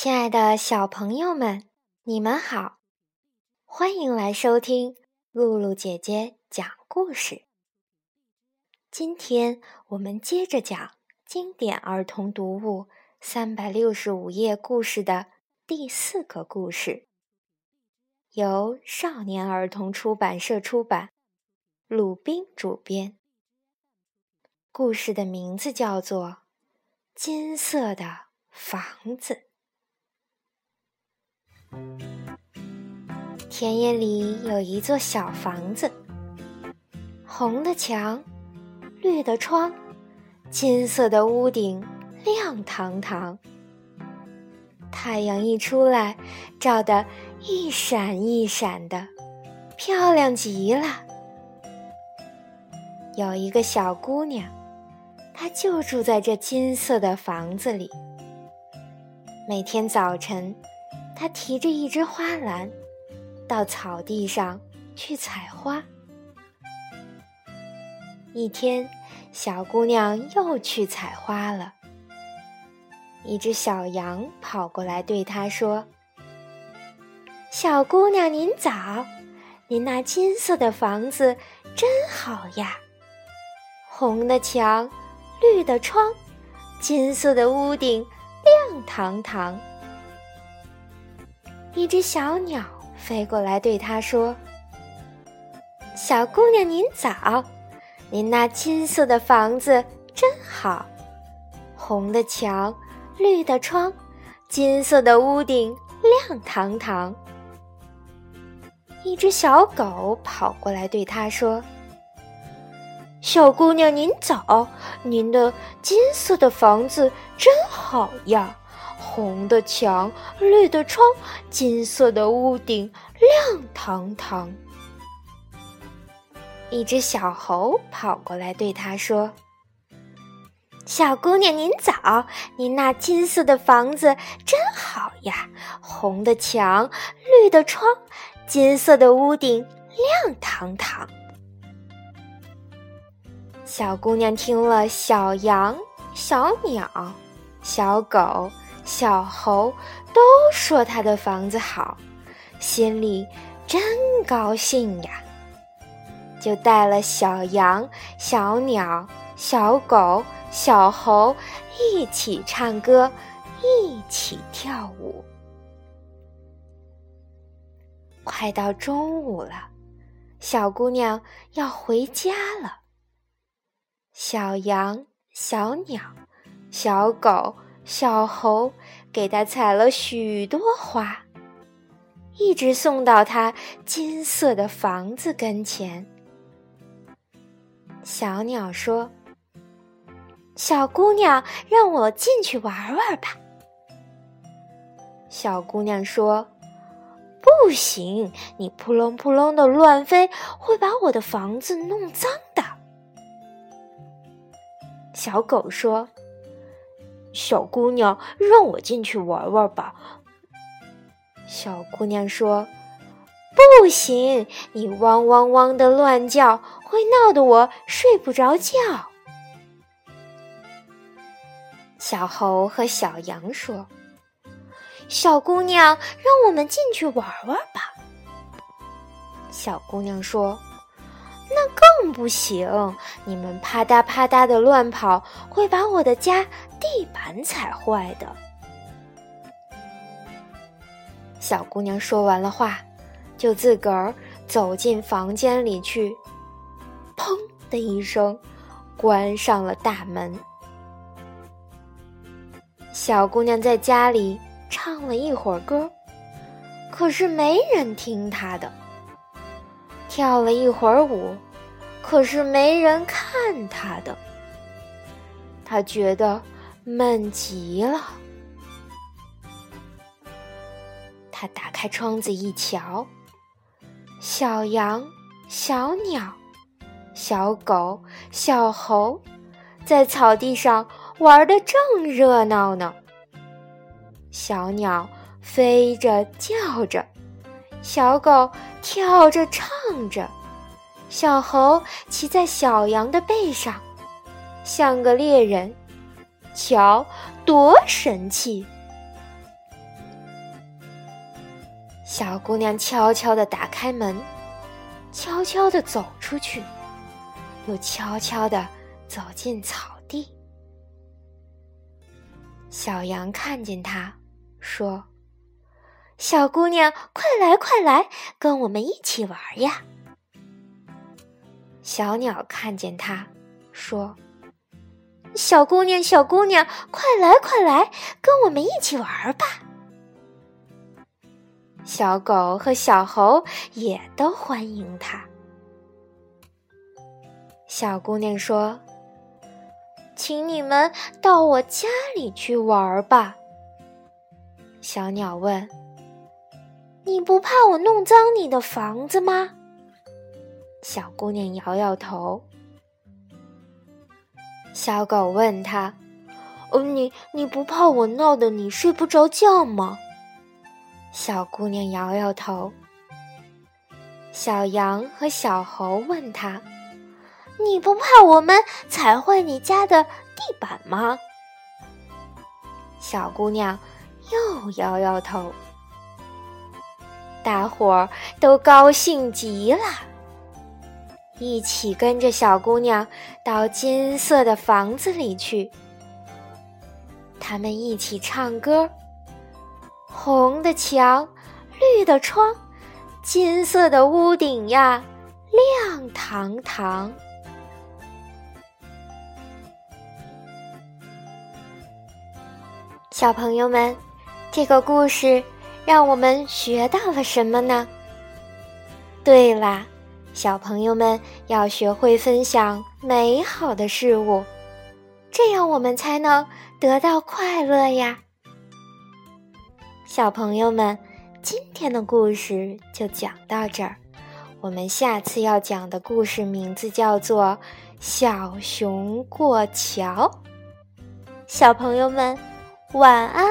亲爱的小朋友们，你们好，欢迎来收听露露姐姐讲故事。今天我们接着讲经典儿童读物三百六十五页故事的第四个故事，由少年儿童出版社出版，鲁宾主编。故事的名字叫做《金色的房子》。田野里有一座小房子，红的墙，绿的窗，金色的屋顶，亮堂堂。太阳一出来，照得一闪一闪的，漂亮极了。有一个小姑娘，她就住在这金色的房子里。每天早晨。他提着一只花篮，到草地上去采花。一天，小姑娘又去采花了。一只小羊跑过来对她说：“小姑娘，您早！您那金色的房子真好呀，红的墙，绿的窗，金色的屋顶，亮堂堂。”一只小鸟飞过来，对他说：“小姑娘，您早！您那金色的房子真好，红的墙，绿的窗，金色的屋顶，亮堂堂。”一只小狗跑过来，对他说：“小姑娘，您早！您的金色的房子真好呀。”红的墙，绿的窗，金色的屋顶，亮堂堂。一只小猴跑过来对他说：“小姑娘，您早！您那金色的房子真好呀，红的墙，绿的窗，金色的屋顶，亮堂堂。”小姑娘听了，小羊、小鸟、小狗。小猴都说他的房子好，心里真高兴呀，就带了小羊、小鸟、小狗、小猴一起唱歌，一起跳舞。快到中午了，小姑娘要回家了。小羊、小鸟、小狗。小猴给他采了许多花，一直送到他金色的房子跟前。小鸟说：“小姑娘，让我进去玩玩吧。”小姑娘说：“不行，你扑棱扑棱的乱飞，会把我的房子弄脏的。”小狗说。小姑娘，让我进去玩玩吧。小姑娘说：“不行，你汪汪汪的乱叫，会闹得我睡不着觉。”小猴和小羊说：“小姑娘，让我们进去玩玩吧。”小姑娘说。那更不行！你们啪嗒啪嗒的乱跑，会把我的家地板踩坏的。小姑娘说完了话，就自个儿走进房间里去，砰的一声，关上了大门。小姑娘在家里唱了一会儿歌，可是没人听她的。跳了一会儿舞，可是没人看他的。他觉得闷极了。他打开窗子一瞧，小羊、小鸟、小狗、小猴在草地上玩的正热闹呢。小鸟飞着叫着。小狗跳着唱着，小猴骑在小羊的背上，像个猎人，瞧多神气！小姑娘悄悄地打开门，悄悄地走出去，又悄悄地走进草地。小羊看见她，说：“小姑娘，快来快来，跟我们一起玩呀！”小鸟看见它，说：“小姑娘，小姑娘，快来快来，跟我们一起玩吧！”小狗和小猴也都欢迎它。小姑娘说：“请你们到我家里去玩吧。”小鸟问：“你不怕我弄脏你的房子吗？”小姑娘摇摇头。小狗问她：“哦，你你不怕我闹得你睡不着觉吗？”小姑娘摇摇头。小羊和小猴问她：“你不怕我们踩坏你家的地板吗？”小姑娘又摇摇头。大伙儿都高兴极了，一起跟着小姑娘到金色的房子里去。他们一起唱歌。红的墙，绿的窗，金色的屋顶呀，亮堂堂。小朋友们，这个故事让我们学到了什么呢？对啦，小朋友们要学会分享美好的事物，这样我们才能得到快乐呀。小朋友们，今天的故事就讲到这儿。我们下次要讲的故事名字叫做《小熊过桥》。小朋友们，晚安。